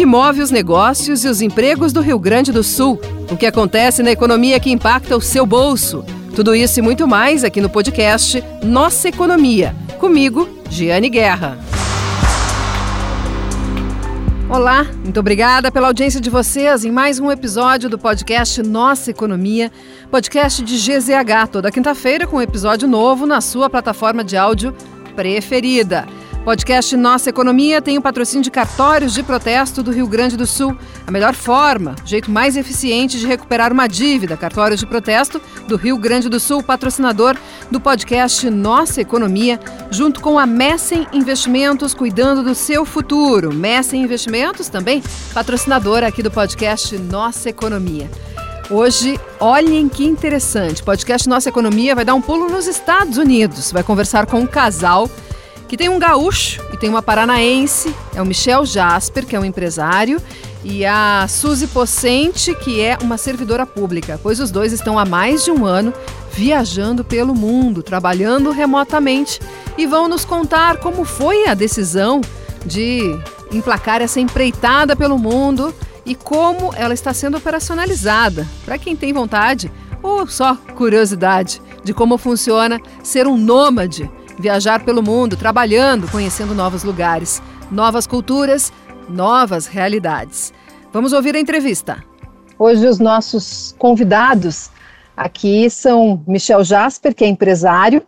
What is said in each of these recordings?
que move os negócios e os empregos do Rio Grande do Sul, o que acontece na economia que impacta o seu bolso. Tudo isso e muito mais aqui no podcast Nossa Economia. Comigo, Giane Guerra. Olá, muito obrigada pela audiência de vocês em mais um episódio do podcast Nossa Economia, podcast de GZH, toda quinta-feira com um episódio novo na sua plataforma de áudio preferida. Podcast Nossa Economia tem o patrocínio de cartórios de protesto do Rio Grande do Sul. A melhor forma, o jeito mais eficiente de recuperar uma dívida. Cartórios de protesto do Rio Grande do Sul, patrocinador do podcast Nossa Economia, junto com a Messen Investimentos, cuidando do seu futuro. Messen Investimentos também, patrocinador aqui do podcast Nossa Economia. Hoje, olhem que interessante. O podcast Nossa Economia vai dar um pulo nos Estados Unidos. Vai conversar com um casal que tem um gaúcho e tem uma paranaense, é o Michel Jasper, que é um empresário, e a Suzy Pocente, que é uma servidora pública, pois os dois estão há mais de um ano viajando pelo mundo, trabalhando remotamente e vão nos contar como foi a decisão de emplacar essa empreitada pelo mundo e como ela está sendo operacionalizada. Para quem tem vontade ou só curiosidade de como funciona ser um nômade viajar pelo mundo, trabalhando, conhecendo novos lugares, novas culturas, novas realidades. Vamos ouvir a entrevista. Hoje os nossos convidados aqui são Michel Jasper, que é empresário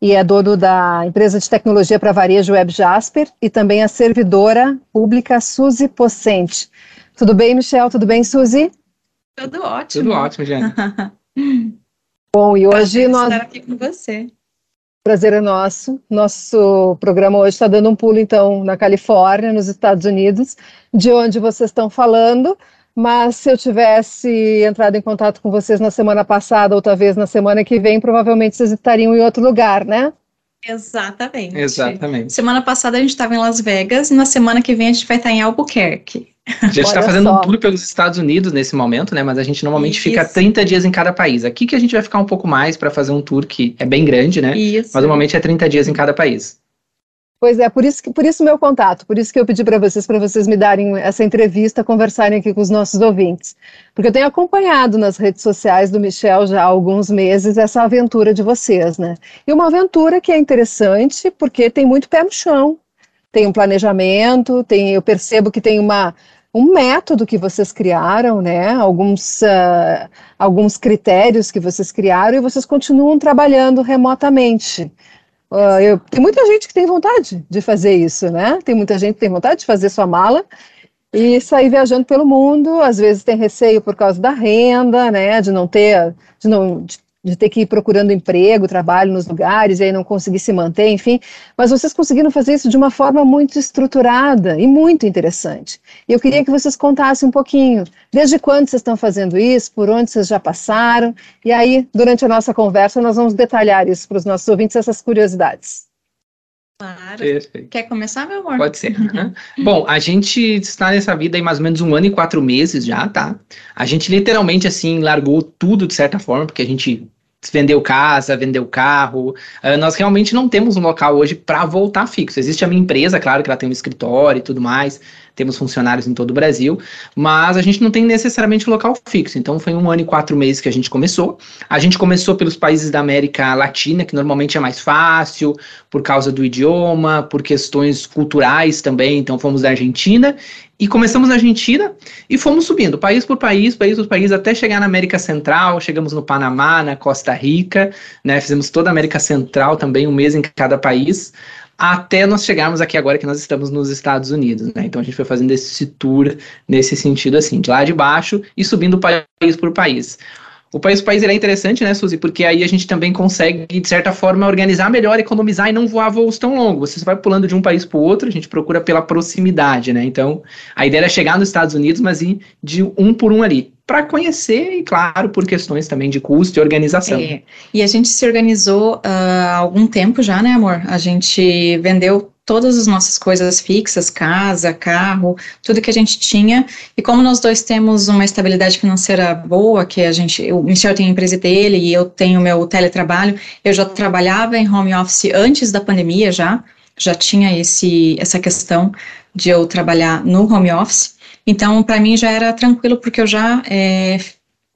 e é dono da empresa de tecnologia para varejo Web Jasper e também a servidora pública Suzy Pocente. Tudo bem, Michel? Tudo bem, Suzy? Tudo ótimo. Tudo ótimo, Jane. Bom, e hoje Prazer nós estar aqui com você. Prazer é nosso. Nosso programa hoje está dando um pulo, então, na Califórnia, nos Estados Unidos, de onde vocês estão falando. Mas se eu tivesse entrado em contato com vocês na semana passada, ou talvez na semana que vem, provavelmente vocês estariam em outro lugar, né? Exatamente. Exatamente. Semana passada a gente estava em Las Vegas e na semana que vem a gente vai estar em Albuquerque. A gente está fazendo só. um tour pelos Estados Unidos nesse momento, né? Mas a gente normalmente fica Isso. 30 dias em cada país. Aqui que a gente vai ficar um pouco mais para fazer um tour que é bem grande, né? Isso. Mas normalmente é 30 dias em cada país. Pois é, por isso que por isso meu contato, por isso que eu pedi para vocês, para vocês me darem essa entrevista, conversarem aqui com os nossos ouvintes. Porque eu tenho acompanhado nas redes sociais do Michel já há alguns meses essa aventura de vocês, né? E uma aventura que é interessante porque tem muito pé no chão, tem um planejamento, tem, eu percebo que tem uma, um método que vocês criaram, né? Alguns, ah, alguns critérios que vocês criaram e vocês continuam trabalhando remotamente. Ah, eu- tem muita gente que tem vontade de fazer isso, né? Tem muita gente que tem vontade de fazer sua mala e sair viajando pelo mundo. Às vezes tem receio por causa da renda, né? De não ter, de não, de, de ter que ir procurando emprego, trabalho nos lugares e aí não conseguir se manter, enfim. Mas vocês conseguiram fazer isso de uma forma muito estruturada e muito interessante. E eu queria que vocês contassem um pouquinho, desde quando vocês estão fazendo isso, por onde vocês já passaram, e aí, durante a nossa conversa, nós vamos detalhar isso para os nossos ouvintes, essas curiosidades. Claro. Perfeito. Quer começar, meu amor? Pode ser. né? Bom, a gente está nessa vida aí mais ou menos um ano e quatro meses já, tá? A gente literalmente, assim, largou tudo de certa forma, porque a gente vendeu casa, vendeu carro. Ah, nós realmente não temos um local hoje para voltar fixo. Existe a minha empresa, claro que ela tem um escritório e tudo mais, temos funcionários em todo o Brasil, mas a gente não tem necessariamente local fixo. Então foi um ano e quatro meses que a gente começou. A gente começou pelos países da América Latina, que normalmente é mais fácil, por causa do idioma, por questões culturais também. Então fomos da Argentina e começamos na Argentina e fomos subindo, país por país, país por país, até chegar na América Central. Chegamos no Panamá, na Costa Rica, né? Fizemos toda a América Central também, um mês em cada país, até nós chegarmos aqui agora que nós estamos nos Estados Unidos, né? Então a gente foi fazendo esse tour nesse sentido assim, de lá de baixo e subindo país por país. O país país é interessante, né, Suzy? Porque aí a gente também consegue, de certa forma, organizar melhor, economizar e não voar voos tão longos. Você vai pulando de um país para o outro, a gente procura pela proximidade, né? Então, a ideia era chegar nos Estados Unidos, mas ir de um por um ali. Para conhecer, e claro, por questões também de custo e organização. É, e a gente se organizou ah, há algum tempo já, né, amor? A gente vendeu todas as nossas coisas fixas, casa, carro, tudo que a gente tinha. E como nós dois temos uma estabilidade financeira boa, que a gente, o Michel tem a empresa dele e eu tenho meu teletrabalho, eu já trabalhava em home office antes da pandemia já, já tinha esse, essa questão de eu trabalhar no home office. Então, para mim já era tranquilo, porque eu já é,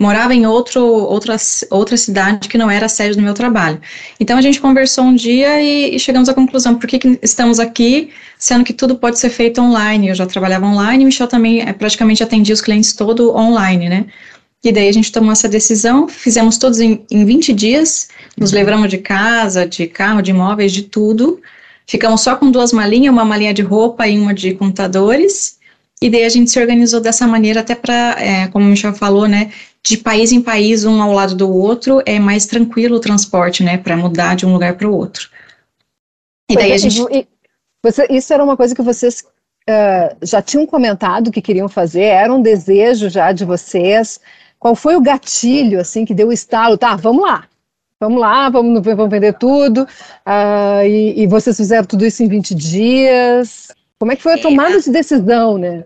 morava em outro, outra, outra cidade que não era a sede do meu trabalho. Então a gente conversou um dia e, e chegamos à conclusão, por que, que, estamos aqui, sendo que tudo pode ser feito online, eu já trabalhava online, Michel também é, praticamente atendia os clientes todo online, né? E daí a gente tomou essa decisão, fizemos todos em, em 20 dias, nos uhum. livramos de casa, de carro, de imóveis, de tudo, ficamos só com duas malinhas, uma malinha de roupa e uma de computadores, e daí a gente se organizou dessa maneira até para, é, como o Michel falou, né, de país em país, um ao lado do outro, é mais tranquilo o transporte, né, para mudar de um lugar para o outro. E daí a é, gente... Você, isso era uma coisa que vocês uh, já tinham comentado que queriam fazer, era um desejo já de vocês. Qual foi o gatilho, assim, que deu o estalo? Tá, vamos lá, vamos lá, vamos, vamos vender tudo. Uh, e, e, vocês fizeram tudo isso em 20 dias. Como é que foi a é, tomada de decisão, né?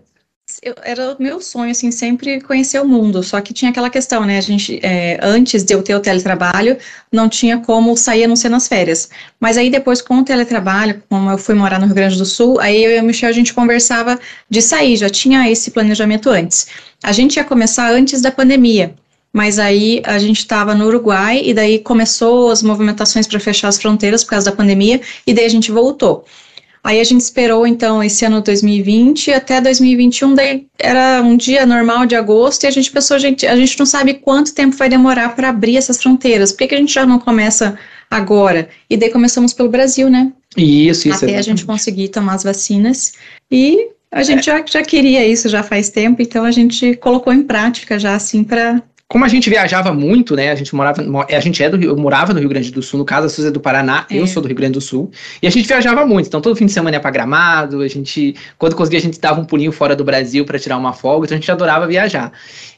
Eu, era o meu sonho, assim, sempre conhecer o mundo, só que tinha aquela questão, né, a gente, é, antes de eu ter o teletrabalho, não tinha como sair a não ser nas férias, mas aí depois com o teletrabalho, como eu fui morar no Rio Grande do Sul, aí eu e o Michel, a gente conversava de sair, já tinha esse planejamento antes. A gente ia começar antes da pandemia, mas aí a gente estava no Uruguai e daí começou as movimentações para fechar as fronteiras por causa da pandemia e daí a gente voltou. Aí a gente esperou, então, esse ano 2020 até 2021, daí era um dia normal de agosto, e a gente pensou, gente, a gente não sabe quanto tempo vai demorar para abrir essas fronteiras, por que, que a gente já não começa agora? E daí começamos pelo Brasil, né? Isso, isso. Até exatamente. a gente conseguir tomar as vacinas, e a gente é. já, já queria isso já faz tempo, então a gente colocou em prática já, assim, para como a gente viajava muito, né? A gente morava, a gente é do Rio, eu morava no Rio Grande do Sul, no caso a Suzy é do Paraná, é. eu sou do Rio Grande do Sul, e a gente viajava muito. Então todo fim de semana ia para Gramado, a gente, quando conseguia, a gente dava um pulinho fora do Brasil para tirar uma folga, então a gente adorava viajar.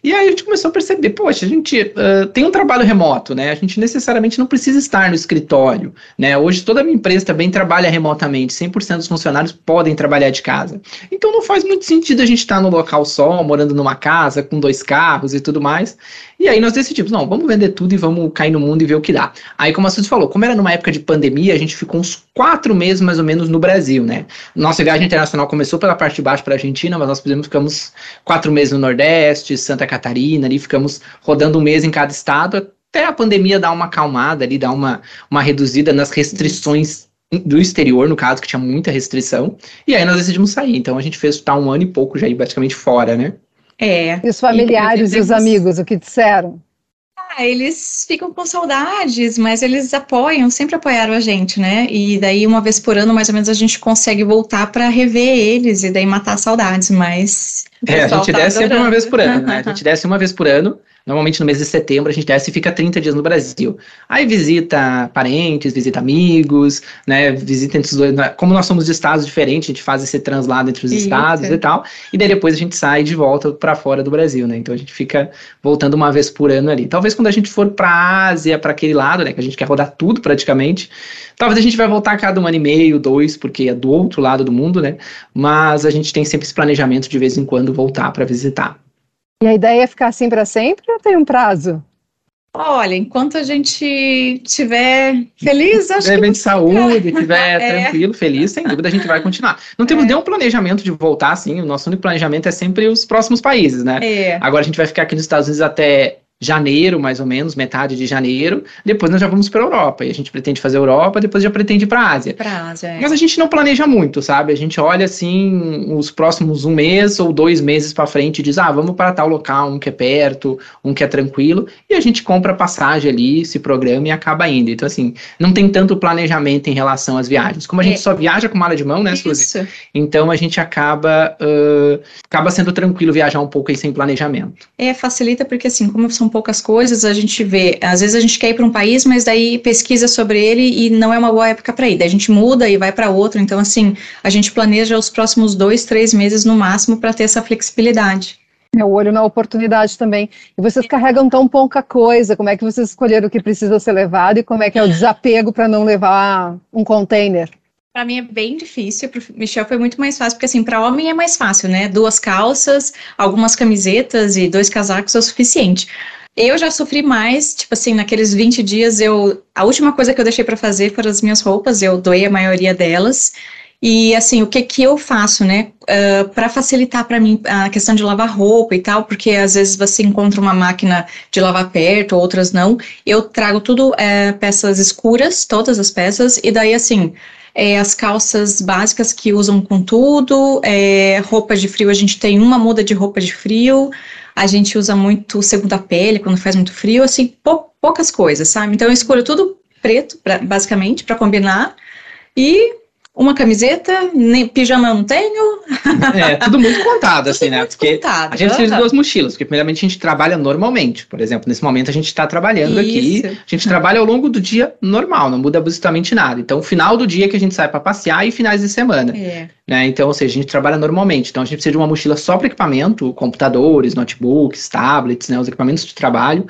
E aí a gente começou a perceber, poxa, a gente uh, tem um trabalho remoto, né? A gente necessariamente não precisa estar no escritório, né? Hoje toda a minha empresa também trabalha remotamente, 100% dos funcionários podem trabalhar de casa. Então não faz muito sentido a gente estar no local só, morando numa casa com dois carros e tudo mais. E aí nós decidimos, não, vamos vender tudo e vamos cair no mundo e ver o que dá. Aí, como a Suzy falou, como era numa época de pandemia, a gente ficou uns quatro meses mais ou menos no Brasil, né? Nossa viagem internacional começou pela parte de baixo para a Argentina, mas nós fizemos, ficamos quatro meses no Nordeste, Santa Catarina, ali ficamos rodando um mês em cada estado, até a pandemia dar uma acalmada ali, dar uma, uma reduzida nas restrições do exterior, no caso, que tinha muita restrição, e aí nós decidimos sair. Então a gente fez tá um ano e pouco já aí basicamente fora, né? É. E os familiares e, e os amigos, o que disseram? Ah, eles ficam com saudades, mas eles apoiam, sempre apoiaram a gente, né? E daí, uma vez por ano, mais ou menos, a gente consegue voltar para rever eles e daí matar saudades, mas. É, a gente tá desce sempre uma vez por ano, né? A gente desce uma vez por ano Normalmente no mês de setembro a gente desce e fica 30 dias no Brasil. Aí visita parentes, visita amigos, né? Visita entre os dois. Né, como nós somos de estados diferentes, a gente faz esse translado entre os Isso. estados e tal. E daí depois a gente sai de volta para fora do Brasil, né? Então a gente fica voltando uma vez por ano ali. Talvez quando a gente for para Ásia, para aquele lado, né? Que a gente quer rodar tudo praticamente. Talvez a gente vai voltar a cada um ano e meio, dois, porque é do outro lado do mundo, né? Mas a gente tem sempre esse planejamento de vez em quando voltar para visitar. E a ideia é ficar assim para sempre ou tem um prazo? Olha, enquanto a gente estiver feliz, acho tiver que. de saúde, estiver é. tranquilo, feliz, sem dúvida a gente vai continuar. Não temos é. nenhum planejamento de voltar, assim. O nosso único planejamento é sempre os próximos países, né? É. Agora a gente vai ficar aqui nos Estados Unidos até janeiro, mais ou menos, metade de janeiro. Depois nós já vamos para a Europa. E a gente pretende fazer Europa, depois já pretende ir para a Ásia. Pra Ásia é. Mas a gente não planeja muito, sabe? A gente olha assim os próximos um mês ou dois meses para frente e diz: ah, vamos para tal local, um que é perto, um que é tranquilo. E a gente compra passagem ali, se programa e acaba indo. Então, assim, não tem tanto planejamento em relação às viagens. Como a gente é. só viaja com mala de mão, né, Suzy? Isso. Então a gente acaba, uh, acaba sendo tranquilo viajar um pouco aí sem planejamento. É, facilita porque assim, como são são poucas coisas, a gente vê, às vezes a gente quer ir para um país, mas daí pesquisa sobre ele e não é uma boa época para ir. Daí a gente muda e vai para outro. Então, assim, a gente planeja os próximos dois, três meses no máximo para ter essa flexibilidade. É o olho na oportunidade também. E vocês carregam tão pouca coisa, como é que vocês escolheram o que precisa ser levado e como é que é o desapego para não levar um container? Para mim é bem difícil, para Michel foi muito mais fácil, porque assim, para homem é mais fácil, né? Duas calças, algumas camisetas e dois casacos é o suficiente. Eu já sofri mais, tipo assim, naqueles 20 dias eu. A última coisa que eu deixei para fazer foram as minhas roupas, eu doei a maioria delas. E assim, o que que eu faço, né, uh, para facilitar para mim a questão de lavar roupa e tal, porque às vezes você encontra uma máquina de lavar perto, outras não. Eu trago tudo é, peças escuras, todas as peças, e daí assim, é, as calças básicas que usam com tudo, é, roupa de frio, a gente tem uma muda de roupa de frio, a gente usa muito segunda pele quando faz muito frio, assim, pou, poucas coisas, sabe? Então eu escolho tudo preto, pra, basicamente, para combinar, e uma camiseta, nem pijama não tenho. É, tudo muito contado, assim, né? Porque contado, a gente precisa duas mochilas, porque primeiramente a gente trabalha normalmente. Por exemplo, nesse momento a gente está trabalhando Isso. aqui, a gente trabalha ao longo do dia normal, não muda absolutamente nada. Então, final do dia que a gente sai para passear e finais de semana. É. Né? Então, ou seja, a gente trabalha normalmente. Então, a gente precisa de uma mochila só para equipamento, computadores, notebooks, tablets, né? Os equipamentos de trabalho.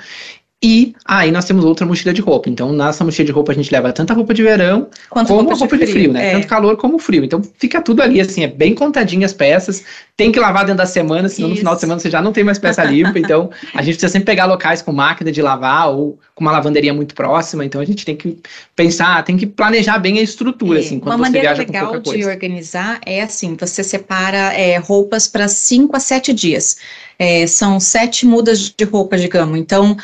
E aí nós temos outra mochila de roupa. Então, nessa mochila de roupa a gente leva tanto a roupa de verão Quanto como roupa a roupa de frio, de frio né? É. Tanto calor como frio. Então, fica tudo ali, assim, é bem contadinho as peças. Tem que lavar dentro da semana, senão Isso. no final de semana você já não tem mais peça limpa. então, a gente precisa sempre pegar locais com máquina de lavar ou com uma lavanderia muito próxima. Então, a gente tem que pensar, tem que planejar bem a estrutura, é. assim, quando uma você viaja com pouca coisa. Uma maneira legal de organizar é assim, você separa é, roupas para 5 a 7 dias. É, são sete mudas de roupa, digamos. Então,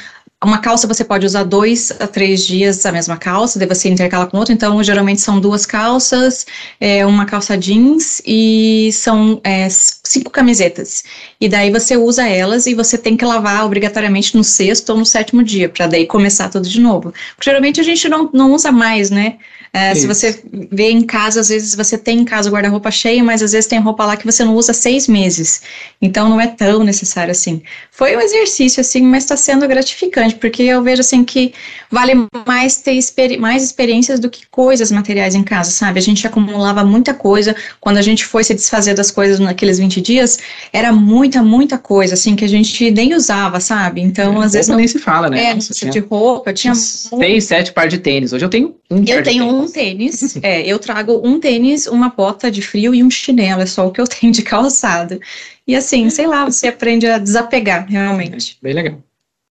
uma calça você pode usar dois a três dias a mesma calça, daí você intercala com outra. Então, geralmente são duas calças, é, uma calça jeans e são é, cinco camisetas. E daí você usa elas e você tem que lavar obrigatoriamente no sexto ou no sétimo dia, para daí começar tudo de novo. Porque geralmente a gente não, não usa mais, né? É, se você vê em casa, às vezes você tem em casa o guarda-roupa cheio, mas às vezes tem roupa lá que você não usa seis meses. Então não é tão necessário assim. Foi um exercício assim, mas está sendo gratificante, porque eu vejo assim que vale mais ter experi mais experiências do que coisas materiais em casa, sabe? A gente acumulava muita coisa. Quando a gente foi se desfazer das coisas naqueles 20 dias, era muita, muita coisa, assim, que a gente nem usava, sabe? Então, é, às vezes. Não, nem se fala, né? É, Nossa, de roupa, tinha. Seis, sete par de tênis. Hoje eu tenho um Eu tenho um tênis, é, eu trago um tênis, uma bota de frio e um chinelo, é só o que eu tenho de calçado. E assim, sei lá, você aprende a desapegar, realmente. É, bem legal.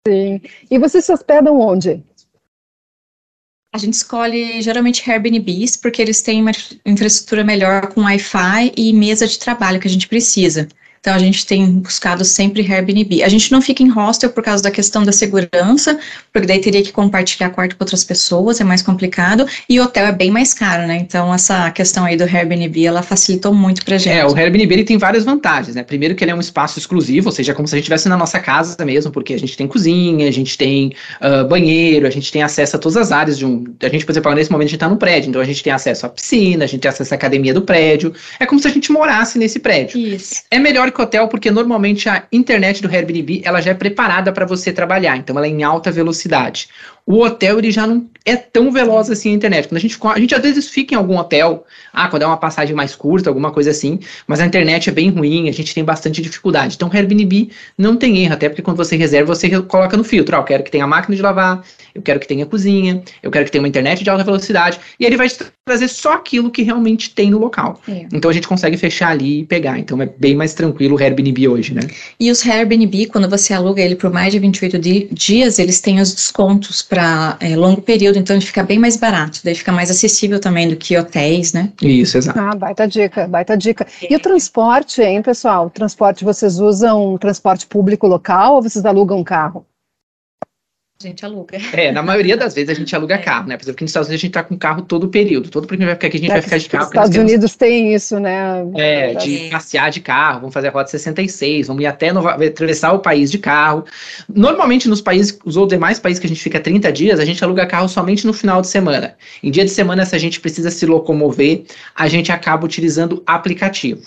Sim. E vocês se hospedam onde? A gente escolhe geralmente Airbnbs porque eles têm uma infraestrutura melhor com Wi-Fi e mesa de trabalho que a gente precisa. Então a gente tem buscado sempre Airbnb. A gente não fica em hostel por causa da questão da segurança, porque daí teria que compartilhar quarto com outras pessoas, é mais complicado, e hotel é bem mais caro, né? Então essa questão aí do Airbnb, ela facilitou muito pra gente. É, o Airbnb ele tem várias vantagens, né? Primeiro que ele é um espaço exclusivo, ou seja, é como se a gente estivesse na nossa casa mesmo, porque a gente tem cozinha, a gente tem uh, banheiro, a gente tem acesso a todas as áreas de um... A gente, por exemplo, nesse momento a gente tá no prédio, então a gente tem acesso à piscina, a gente tem acesso à academia do prédio, é como se a gente morasse nesse prédio. Isso. É melhor porque normalmente a internet do Airbnb ela já é preparada para você trabalhar, então ela é em alta velocidade o hotel ele já não é tão veloz assim a internet. Quando a gente, a gente às vezes fica em algum hotel, ah, quando é uma passagem mais curta, alguma coisa assim, mas a internet é bem ruim, a gente tem bastante dificuldade. Então, o Airbnb não tem erro, até porque quando você reserva, você coloca no filtro, ah, eu quero que tenha máquina de lavar, eu quero que tenha cozinha, eu quero que tenha uma internet de alta velocidade, e ele vai trazer só aquilo que realmente tem no local. É. Então, a gente consegue fechar ali e pegar. Então, é bem mais tranquilo o Airbnb hoje, né? E os Airbnb, quando você aluga ele por mais de 28 dias, eles têm os descontos para para é, longo período, então ele fica bem mais barato, daí fica mais acessível também do que hotéis, né? Isso, exato. Ah, baita dica, baita dica. E o transporte, hein, pessoal? O transporte, vocês usam transporte público local ou vocês alugam um carro? A gente aluga. É, na maioria das vezes a gente aluga é. carro, né? Por exemplo, aqui nos Estados Unidos a gente tá com carro todo o período. Todo porque a gente vai ficar aqui, a gente é, vai ficar de carro. Os Estados Unidos tem isso, né? É, de passear de carro, vamos fazer a rota 66, vamos ir até no, atravessar o país de carro. Normalmente nos países, os outros demais países que a gente fica 30 dias, a gente aluga carro somente no final de semana. Em dia de semana, se a gente precisa se locomover, a gente acaba utilizando aplicativo.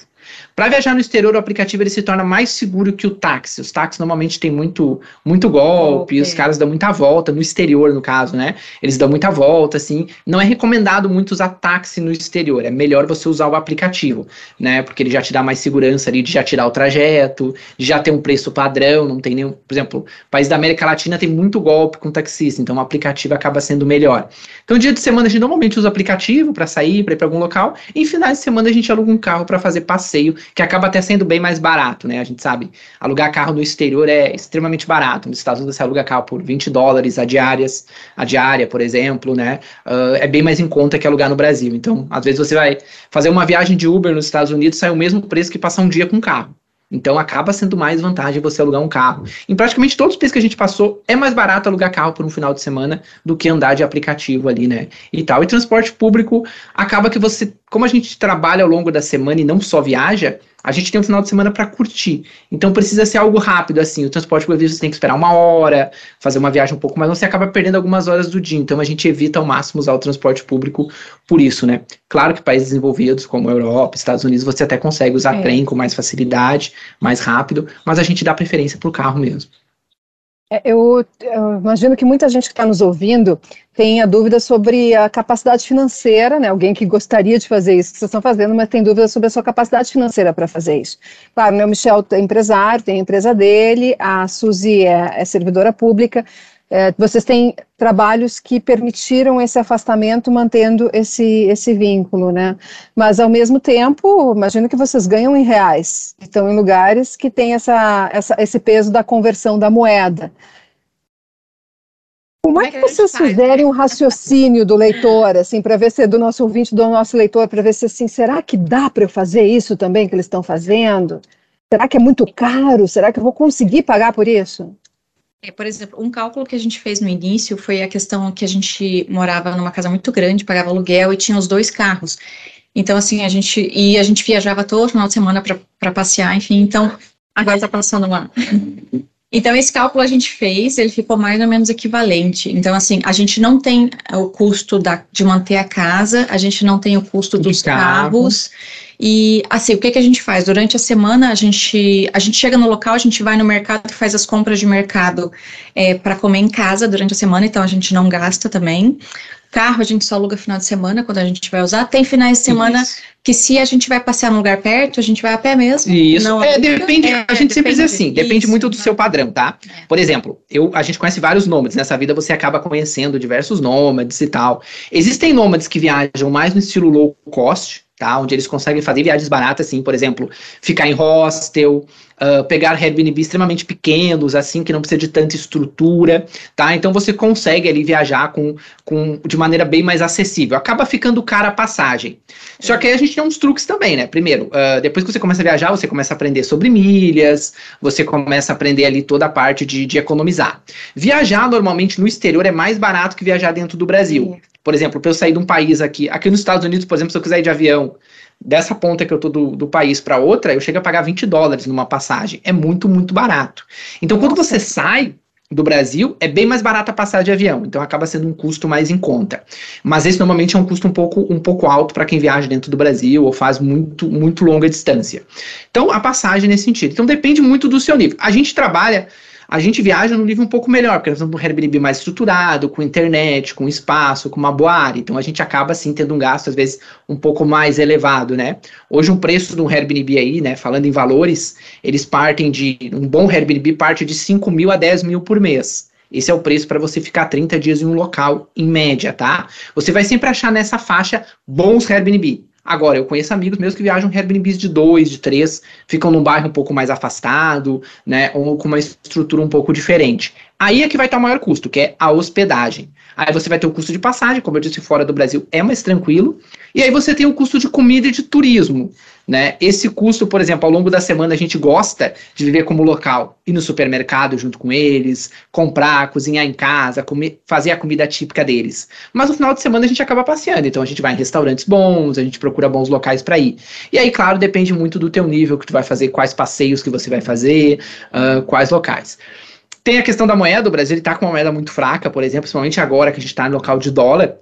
Para viajar no exterior, o aplicativo ele se torna mais seguro que o táxi. Os táxis normalmente têm muito, muito golpe, okay. os caras dão muita volta, no exterior, no caso, né? Eles dão muita volta, assim. Não é recomendado muito usar táxi no exterior. É melhor você usar o aplicativo, né? Porque ele já te dá mais segurança ali de já tirar o trajeto, de já ter um preço padrão, não tem nenhum. Por exemplo, país da América Latina tem muito golpe com taxista, então o aplicativo acaba sendo melhor. Então, dia de semana a gente normalmente usa o aplicativo para sair, para ir para algum local, e em finais de semana a gente aluga um carro para fazer passeio passeio, que acaba até sendo bem mais barato, né? A gente sabe, alugar carro no exterior é extremamente barato. Nos Estados Unidos você aluga carro por 20 dólares a diárias, a diária, por exemplo, né? Uh, é bem mais em conta que alugar no Brasil. Então, às vezes você vai fazer uma viagem de Uber nos Estados Unidos, sai o mesmo preço que passar um dia com carro. Então acaba sendo mais vantagem você alugar um carro. Em praticamente todos os países que a gente passou, é mais barato alugar carro por um final de semana do que andar de aplicativo ali, né? E tal. E transporte público acaba que você, como a gente trabalha ao longo da semana e não só viaja, a gente tem um final de semana para curtir. Então precisa ser algo rápido, assim. O transporte público você tem que esperar uma hora, fazer uma viagem um pouco mais, você acaba perdendo algumas horas do dia. Então a gente evita ao máximo usar o transporte público por isso, né? Claro que países desenvolvidos, como a Europa, Estados Unidos, você até consegue usar é. trem com mais facilidade, mais rápido, mas a gente dá preferência para o carro mesmo. É, eu, eu, imagino que muita gente que está nos ouvindo tenha dúvida sobre a capacidade financeira, né? Alguém que gostaria de fazer isso que vocês estão fazendo, mas tem dúvida sobre a sua capacidade financeira para fazer isso. Claro, né, o Michel é empresário, tem a empresa dele, a Suzy é, é servidora pública, é, vocês têm trabalhos que permitiram esse afastamento, mantendo esse, esse vínculo, né? Mas, ao mesmo tempo, imagino que vocês ganham em reais, estão em lugares que têm essa, essa, esse peso da conversão da moeda. Como é que vocês fizerem um raciocínio do leitor, assim, para ver se do nosso ouvinte, do nosso leitor, para ver se assim, será que dá para eu fazer isso também que eles estão fazendo? Será que é muito caro? Será que eu vou conseguir pagar por isso? É, por exemplo, um cálculo que a gente fez no início foi a questão que a gente morava numa casa muito grande, pagava aluguel e tinha os dois carros. Então, assim, a gente. E a gente viajava todo final de semana para passear, enfim. Então, agora está passando uma. Então, esse cálculo a gente fez, ele ficou mais ou menos equivalente. Então, assim, a gente não tem o custo da, de manter a casa, a gente não tem o custo dos carros. E assim, o que, que a gente faz? Durante a semana, a gente, a gente chega no local, a gente vai no mercado e faz as compras de mercado é, para comer em casa durante a semana, então a gente não gasta também. Carro a gente só aluga final de semana, quando a gente vai usar. Tem finais de semana Isso. que se a gente vai passear num lugar perto, a gente vai a pé mesmo. Isso, não, é, depende, é, a gente sempre diz assim, depende muito do seu padrão, tá? É. Por exemplo, eu, a gente conhece vários nômades, nessa vida você acaba conhecendo diversos nômades e tal. Existem nômades que viajam mais no estilo low cost, tá? Onde eles conseguem fazer viagens baratas, assim, por exemplo, ficar em hostel, uh, pegar Airbnb extremamente pequenos, assim, que não precisa de tanta estrutura, tá? Então você consegue ali viajar com, com, de maneira bem mais acessível. Acaba ficando cara a passagem. Só que aí a gente tem uns truques também, né? Primeiro, uh, depois que você começa a viajar, você começa a aprender sobre milhas, você começa a aprender ali toda a parte de, de economizar. Viajar normalmente no exterior é mais barato que viajar dentro do Brasil. Por exemplo, para eu sair de um país aqui, aqui nos Estados Unidos, por exemplo, se eu quiser ir de avião, dessa ponta que eu tô do, do país para outra, eu chego a pagar 20 dólares numa passagem. É muito, muito barato. Então, quando você sai do Brasil, é bem mais barata a passagem de avião, então acaba sendo um custo mais em conta. Mas esse normalmente é um custo um pouco, um pouco alto para quem viaja dentro do Brasil ou faz muito, muito longa distância. Então, a passagem nesse sentido. Então, depende muito do seu nível. A gente trabalha a gente viaja num nível um pouco melhor, porque nós estamos num Airbnb mais estruturado, com internet, com espaço, com uma boa área. Então a gente acaba assim tendo um gasto, às vezes, um pouco mais elevado, né? Hoje um preço de um Airbnb aí, né? Falando em valores, eles partem de. Um bom Airbnb parte de 5 mil a 10 mil por mês. Esse é o preço para você ficar 30 dias em um local, em média, tá? Você vai sempre achar nessa faixa bons Airbnb. Agora, eu conheço amigos meus que viajam em Airbnbs de dois, de três, ficam num bairro um pouco mais afastado, né, ou com uma estrutura um pouco diferente. Aí é que vai estar o maior custo, que é a hospedagem. Aí você vai ter o custo de passagem, como eu disse, fora do Brasil é mais tranquilo. E aí você tem o custo de comida e de turismo. Né? Esse custo, por exemplo, ao longo da semana a gente gosta de viver como local, ir no supermercado junto com eles, comprar, cozinhar em casa, comer, fazer a comida típica deles. Mas no final de semana a gente acaba passeando, então a gente vai em restaurantes bons, a gente procura bons locais para ir. E aí, claro, depende muito do teu nível que tu vai fazer, quais passeios que você vai fazer, uh, quais locais. Tem a questão da moeda, o Brasil está com uma moeda muito fraca, por exemplo, principalmente agora que a gente está no local de dólar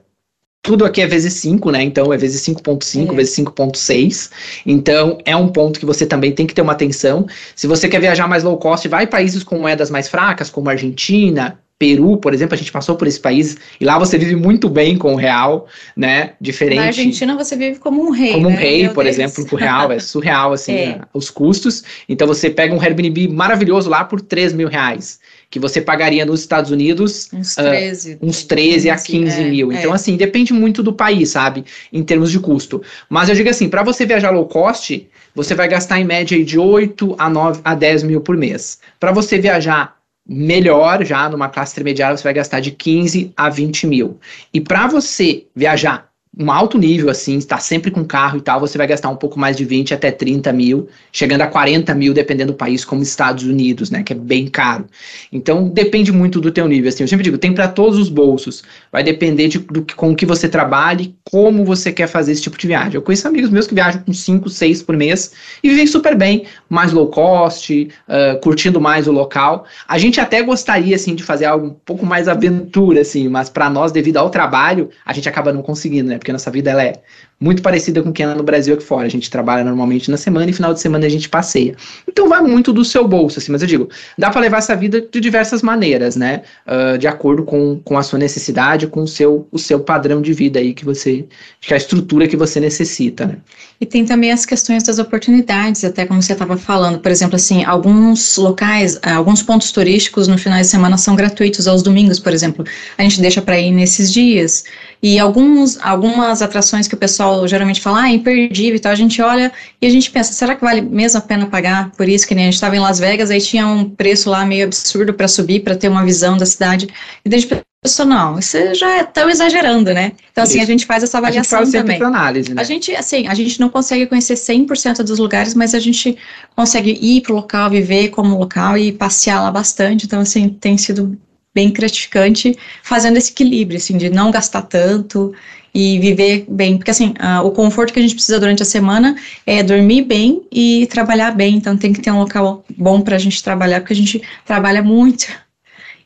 tudo aqui é vezes 5, né? Então é vezes 5.5, é. vezes 5.6. Então é um ponto que você também tem que ter uma atenção. Se você quer viajar mais low cost, vai países com moedas mais fracas, como Argentina, Peru, por exemplo, a gente passou por esse país e lá você vive muito bem com o real, né? Diferente. Na Argentina você vive como um rei. Como um né? rei, Meu por Deus. exemplo, com o real, é surreal, assim, é. os custos. Então você pega um Airbnb maravilhoso lá por 3 mil reais. que você pagaria nos Estados Unidos uns 13, uh, uns 13 15, a 15 é, mil. Então, é. assim, depende muito do país, sabe? Em termos de custo. Mas eu digo assim, para você viajar low cost, você vai gastar em média de 8 a 9 a 10 mil por mês. Para você viajar melhor, já numa classe intermediária, você vai gastar de 15 a 20 mil. E para você viajar um alto nível, assim, está sempre com carro e tal, você vai gastar um pouco mais de 20 até 30 mil, chegando a 40 mil, dependendo do país, como Estados Unidos, né, que é bem caro. Então, depende muito do teu nível, assim, eu sempre digo, tem para todos os bolsos, vai depender de, do, com o que você trabalhe, como você quer fazer esse tipo de viagem. Eu conheço amigos meus que viajam com 5, 6 por mês e vivem super bem, mais low cost, uh, curtindo mais o local. A gente até gostaria, assim, de fazer algo um pouco mais aventura, assim, mas para nós, devido ao trabalho, a gente acaba não conseguindo, né, porque nossa vida ela é muito parecida com quem é no Brasil aqui fora. A gente trabalha normalmente na semana e final de semana a gente passeia. Então vai muito do seu bolso, assim, mas eu digo, dá para levar essa vida de diversas maneiras, né? Uh, de acordo com, com a sua necessidade, com o seu, o seu padrão de vida aí que você, que a estrutura que você necessita, né? E tem também as questões das oportunidades, até como você estava falando, por exemplo, assim, alguns locais, alguns pontos turísticos no final de semana são gratuitos aos domingos, por exemplo. A gente deixa para ir nesses dias. E alguns, algumas atrações que o pessoal geralmente fala, ah, é imperdível e tal, a gente olha e a gente pensa, será que vale mesmo a pena pagar por isso? Que nem a gente estava em Las Vegas, aí tinha um preço lá meio absurdo para subir, para ter uma visão da cidade. E daí a gente pensou, não, isso já é tão exagerando, né? Então, assim, isso. a gente faz essa avaliação a gente faz também. Análise, né? A gente, assim, a gente não consegue conhecer 100% dos lugares, mas a gente consegue ir para o local, viver como local e passear lá bastante. Então, assim, tem sido bem gratificante fazendo esse equilíbrio, assim, de não gastar tanto e viver bem, porque assim, uh, o conforto que a gente precisa durante a semana é dormir bem e trabalhar bem, então tem que ter um local bom para a gente trabalhar, porque a gente trabalha muito,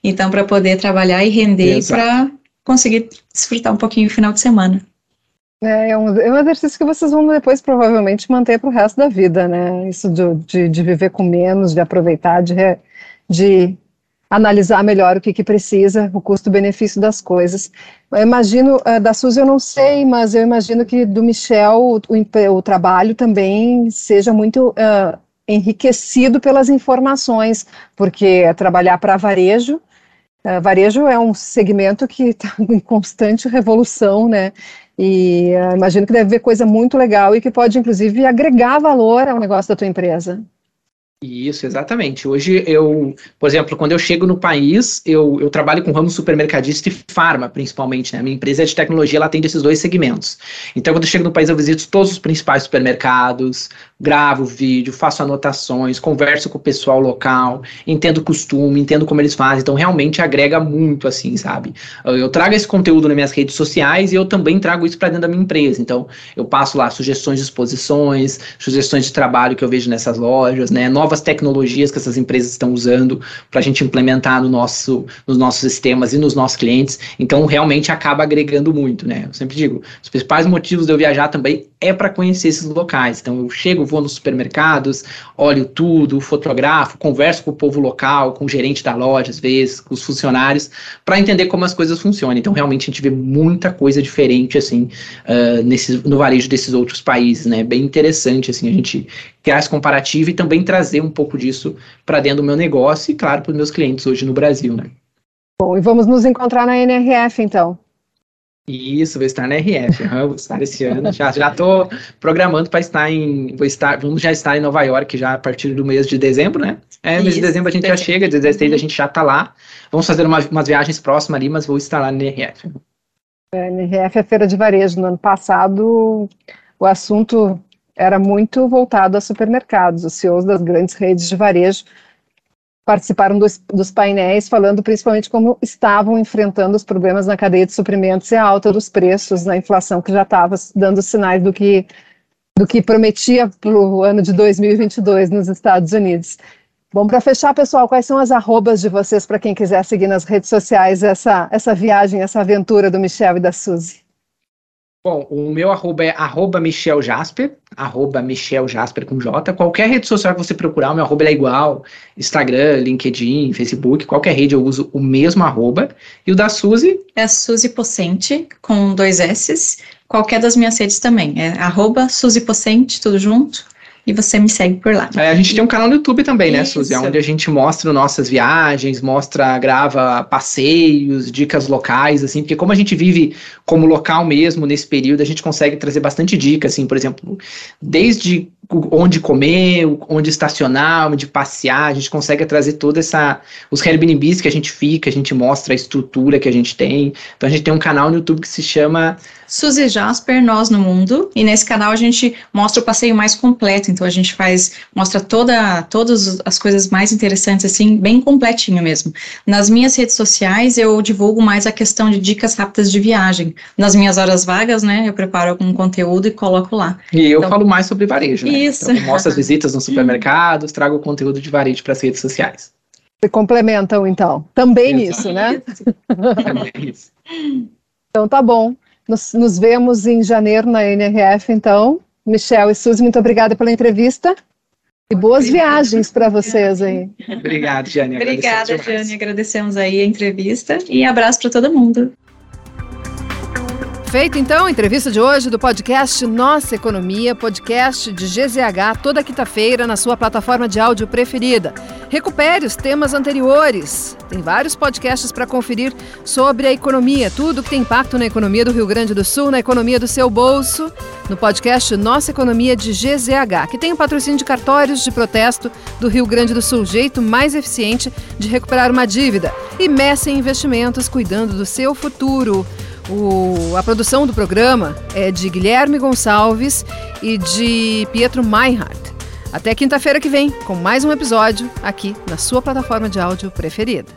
então para poder trabalhar e render para conseguir desfrutar um pouquinho o final de semana. É, é, um, é um exercício que vocês vão depois provavelmente manter para o resto da vida, né? Isso de, de, de, viver com menos, de aproveitar, de, de analisar melhor o que, que precisa, o custo-benefício das coisas. Eu imagino, uh, da Suzy eu não sei, mas eu imagino que do Michel o, o, trabalho também seja muito uh, enriquecido pelas informações, porque trabalhar para varejo, uh, varejo é um segmento que está em constante revolução, né? E imagino que deve ver coisa muito legal e que pode, inclusive, agregar valor ao negócio da tua empresa. Isso, exatamente. Hoje eu, por exemplo, quando eu chego no país, eu, eu trabalho com ramo supermercadista e farma, principalmente, né? Minha empresa é de tecnologia, ela atende esses dois segmentos. Então, quando eu chego no país, eu visito todos os principais supermercados, gravo vídeo, faço anotações, converso com o pessoal local, entendo o costume, entendo como eles fazem. Então, realmente agrega muito, assim, sabe? Eu trago esse conteúdo nas minhas redes sociais e eu também trago isso para dentro da minha empresa. Então, eu passo lá sugestões de exposições, sugestões de trabalho que eu vejo nessas lojas, né? Novas novas tecnologias que essas empresas estão usando para a gente implementar no nosso, nos nossos sistemas e nos nossos clientes. Então, realmente acaba agregando muito, né? Eu sempre digo, os principais motivos de eu viajar também é para conhecer esses locais. Então, eu chego, vou nos supermercados, olho tudo, fotografo, converso com o povo local, com o gerente da loja, às vezes, com os funcionários, para entender como as coisas funcionam. Então, realmente, a gente vê muita coisa diferente, assim, uh, nesse, no varejo desses outros países, né? Bem interessante, assim, a gente criar esse comparativo e também trazer um pouco disso para dentro do meu negócio e, claro, para os meus clientes hoje no Brasil, né? Bom, e vamos nos encontrar na NRF, então. Isso, vou estar na RF, uhum, vou estar esse ano. Já já estou programando para estar em, vou estar, vamos já estar em Nova York já a partir do mês de dezembro, né? É, mês de dezembro a gente dezembro. já chega, 16 a gente já está lá. Vamos fazer uma, umas viagens próximas ali, mas vou estar lá na NRF. É, NRF é feira de varejo. No ano passado, o assunto era muito voltado a supermercados. Os CEOs das grandes redes de varejo participaram dos, dos, painéis falando principalmente como estavam enfrentando os problemas na cadeia de suprimentos e a alta dos preços, na inflação que já estava dando sinais do que, do que prometia para o ano de 2022 nos Estados Unidos. Bom, para fechar, pessoal, quais são as arrobas de vocês para quem quiser seguir nas redes sociais essa, essa viagem, essa aventura do Michel e da Suzy? Bom, o meu arroba é arroba Michel Jasper, arroba Michel Jasper com J. Qualquer rede social que você procurar, o meu arroba é igual. Instagram, LinkedIn, Facebook, qualquer rede eu uso o mesmo arroba. E o da Suzy? É Suzy Pocente, com dois S's. Qualquer das minhas redes também. É arroba Suzy Pocente, tudo junto. E você me segue por lá. É, a gente tem um canal no YouTube também, né, Isso. Suzy? Onde a gente mostra nossas viagens, mostra, grava passeios, dicas locais, assim, porque como a gente vive como local mesmo nesse período, a gente consegue trazer bastante dicas, assim, por exemplo, desde onde comer, onde estacionar, onde passear, a gente consegue trazer toda essa os Airbnbs que a gente fica, a gente mostra a estrutura que a gente tem. Então a gente tem um canal no YouTube que se chama Suzy Jasper, Nós no Mundo, e nesse canal a gente mostra o passeio mais completo, então a gente faz, mostra toda, todas as coisas mais interessantes, assim, bem completinho mesmo. Nas minhas redes sociais eu divulgo mais a questão de dicas rápidas de viagem. Nas minhas horas vagas, né, eu preparo algum conteúdo e coloco lá. E eu então, falo mais sobre varejo, né? Isso. Então, mostro as visitas nos supermercados, trago conteúdo de varejo para as redes sociais. Se complementam, então. Também Exato. isso, né? Também isso. Então tá bom. Nos, nos vemos em janeiro na NRF, então. Michel e Suzy, muito obrigada pela entrevista. E boas viagens para vocês aí. Obrigado, Jane. Obrigada, Jane. Agradecemos aí a entrevista e abraço para todo mundo. Feito então a entrevista de hoje do podcast Nossa Economia, podcast de GZH, toda quinta-feira na sua plataforma de áudio preferida. Recupere os temas anteriores. Tem vários podcasts para conferir sobre a economia, tudo que tem impacto na economia do Rio Grande do Sul, na economia do seu bolso, no podcast Nossa Economia de GZH, que tem o patrocínio de cartórios de protesto do Rio Grande do Sul, jeito mais eficiente de recuperar uma dívida. E Messi Investimentos, cuidando do seu futuro. O, a produção do programa é de Guilherme Gonçalves e de Pietro Meinhardt. Até quinta-feira que vem, com mais um episódio aqui na sua plataforma de áudio preferida.